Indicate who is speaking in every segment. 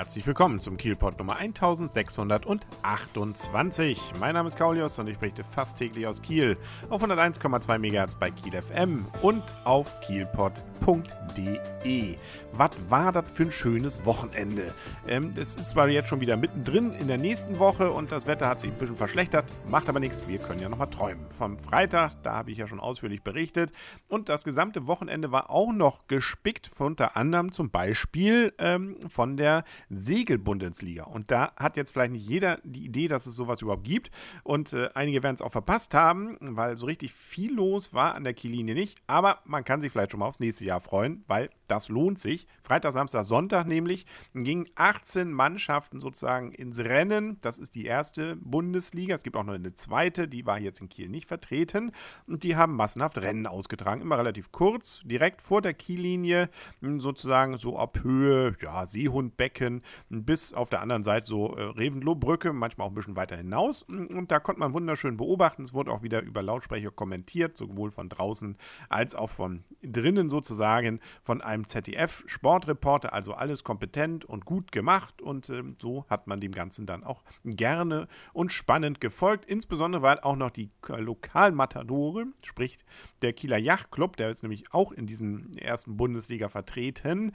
Speaker 1: Herzlich willkommen zum Kielpot Nummer 1628. Mein Name ist Kaulius und ich berichte fast täglich aus Kiel auf 101,2 MHz bei Kiel FM und auf kielpot.de. Was war das für ein schönes Wochenende? Ähm, es ist zwar jetzt schon wieder mittendrin in der nächsten Woche und das Wetter hat sich ein bisschen verschlechtert, macht aber nichts, wir können ja nochmal träumen. Vom Freitag, da habe ich ja schon ausführlich berichtet und das gesamte Wochenende war auch noch gespickt, unter anderem zum Beispiel ähm, von der Segelbundesliga. Und da hat jetzt vielleicht nicht jeder die Idee, dass es sowas überhaupt gibt. Und äh, einige werden es auch verpasst haben, weil so richtig viel los war an der Kiellinie nicht. Aber man kann sich vielleicht schon mal aufs nächste Jahr freuen, weil das lohnt sich. Freitag, Samstag, Sonntag nämlich gingen 18 Mannschaften sozusagen ins Rennen. Das ist die erste Bundesliga. Es gibt auch noch eine zweite, die war jetzt in Kiel nicht vertreten. Und die haben massenhaft Rennen ausgetragen. Immer relativ kurz, direkt vor der Kiellinie, sozusagen so ab Höhe, ja, Seehundbecken, bis auf der anderen Seite so äh, Revenlohbrücke, manchmal auch ein bisschen weiter hinaus. Und da konnte man wunderschön beobachten. Es wurde auch wieder über Lautsprecher kommentiert, sowohl von draußen als auch von drinnen sozusagen, von einem ZDF-Sportreporter. Also alles kompetent und gut gemacht. Und äh, so hat man dem Ganzen dann auch gerne und spannend gefolgt. Insbesondere, weil auch noch die Lokalmatadore, sprich der Kieler Yachtclub, der ist nämlich auch in diesen ersten Bundesliga vertreten,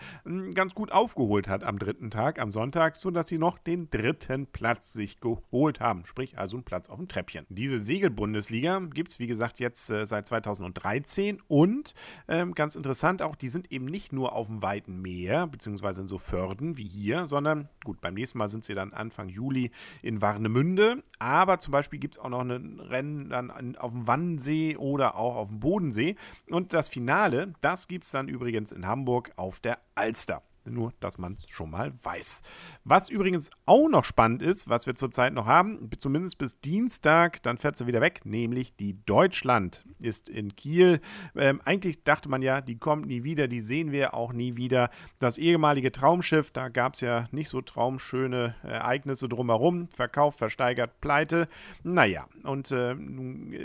Speaker 1: ganz gut aufgeholt hat am dritten Tag, am Sonntag, sodass sie noch den dritten Platz sich geholt haben. Sprich also einen Platz auf dem Treppchen. Diese Segelbundesliga gibt es, wie gesagt, jetzt äh, seit 2013 und ähm, ganz interessant auch, die sind eben nicht nur auf dem weiten Meer, beziehungsweise in so Förden wie hier, sondern gut, beim nächsten Mal sind sie dann Anfang Juli in Warnemünde, aber zum Beispiel gibt es auch noch ein Rennen dann auf dem Wannsee oder auch auf dem Bodensee und das Finale, das gibt es dann übrigens in Hamburg auf der Alster. Nur, dass man es schon mal weiß. Was übrigens auch noch spannend ist, was wir zurzeit noch haben, zumindest bis Dienstag, dann fährt sie wieder weg, nämlich die Deutschland ist in Kiel. Ähm, eigentlich dachte man ja, die kommt nie wieder, die sehen wir auch nie wieder. Das ehemalige Traumschiff, da gab es ja nicht so traumschöne Ereignisse drumherum. Verkauft, versteigert, pleite. Naja, und äh,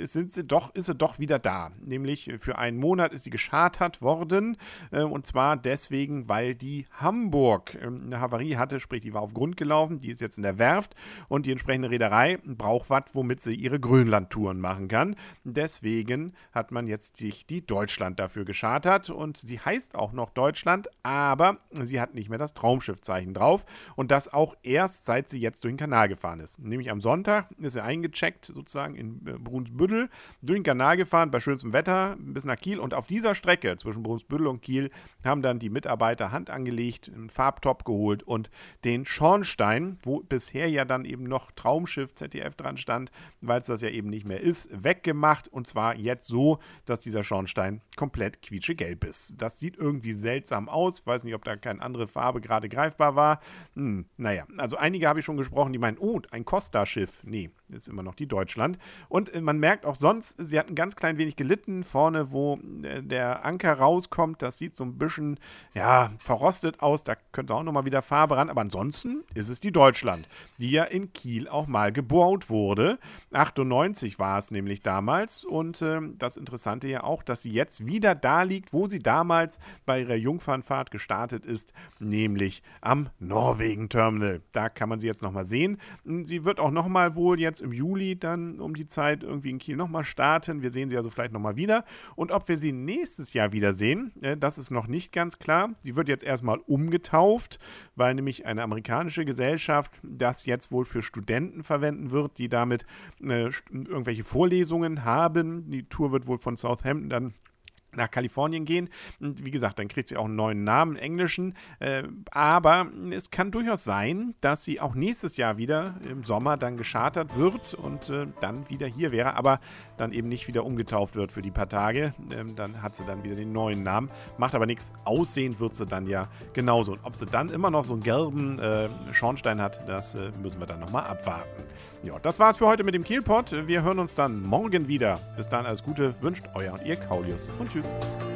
Speaker 1: sind sie doch, ist sie doch wieder da. Nämlich für einen Monat ist sie geschartert worden. Äh, und zwar deswegen, weil die Hamburg ähm, eine Havarie hatte, sprich, die war auf Grund gelaufen, die ist jetzt in der Werft und die entsprechende Reederei braucht was, womit sie ihre Grönlandtouren machen kann. Deswegen hat man jetzt sich die Deutschland dafür geschartert und sie heißt auch noch Deutschland, aber sie hat nicht mehr das Traumschiffzeichen drauf und das auch erst seit sie jetzt durch den Kanal gefahren ist. Nämlich am Sonntag ist sie eingecheckt, sozusagen in äh, Brunsbüttel, durch den Kanal gefahren, bei schönstem Wetter bis nach Kiel und auf dieser Strecke zwischen Brunsbüttel und Kiel haben dann die Mitarbeiter Hand angelegt gelegt, einen Farbtop geholt und den Schornstein, wo bisher ja dann eben noch Traumschiff ZDF dran stand, weil es das ja eben nicht mehr ist, weggemacht und zwar jetzt so, dass dieser Schornstein komplett quietschegelb ist. Das sieht irgendwie seltsam aus, weiß nicht, ob da keine andere Farbe gerade greifbar war. Hm, naja, also einige habe ich schon gesprochen, die meinen, oh, ein Costa-Schiff. Nee, ist immer noch die Deutschland. Und äh, man merkt auch sonst, sie hat ein ganz klein wenig gelitten. Vorne, wo äh, der Anker rauskommt, das sieht so ein bisschen, ja, verrostet aus, da könnte auch nochmal wieder Farbe ran, aber ansonsten ist es die Deutschland, die ja in Kiel auch mal gebaut wurde. 98 war es nämlich damals und äh, das Interessante ja auch, dass sie jetzt wieder da liegt, wo sie damals bei ihrer Jungfernfahrt gestartet ist, nämlich am Norwegen-Terminal. Da kann man sie jetzt nochmal sehen. Sie wird auch nochmal wohl jetzt im Juli dann um die Zeit irgendwie in Kiel nochmal starten. Wir sehen sie also vielleicht nochmal wieder. Und ob wir sie nächstes Jahr wiedersehen, äh, das ist noch nicht ganz klar. Sie wird jetzt erstmal umgetauft, weil nämlich eine amerikanische Gesellschaft das jetzt wohl für Studenten verwenden wird, die damit äh, irgendwelche Vorlesungen haben. Die Tour wird wohl von Southampton dann nach Kalifornien gehen. Und wie gesagt, dann kriegt sie auch einen neuen Namen, einen englischen. Äh, aber es kann durchaus sein, dass sie auch nächstes Jahr wieder im Sommer dann geschartert wird und äh, dann wieder hier wäre, aber dann eben nicht wieder umgetauft wird für die paar Tage. Ähm, dann hat sie dann wieder den neuen Namen. Macht aber nichts. Aussehen wird sie dann ja genauso. Und ob sie dann immer noch so einen gelben äh, Schornstein hat, das äh, müssen wir dann nochmal abwarten. Ja, das war's für heute mit dem Kielpot. Wir hören uns dann morgen wieder. Bis dann alles Gute, wünscht euer und ihr Kaulius und tschüss. Tschüss.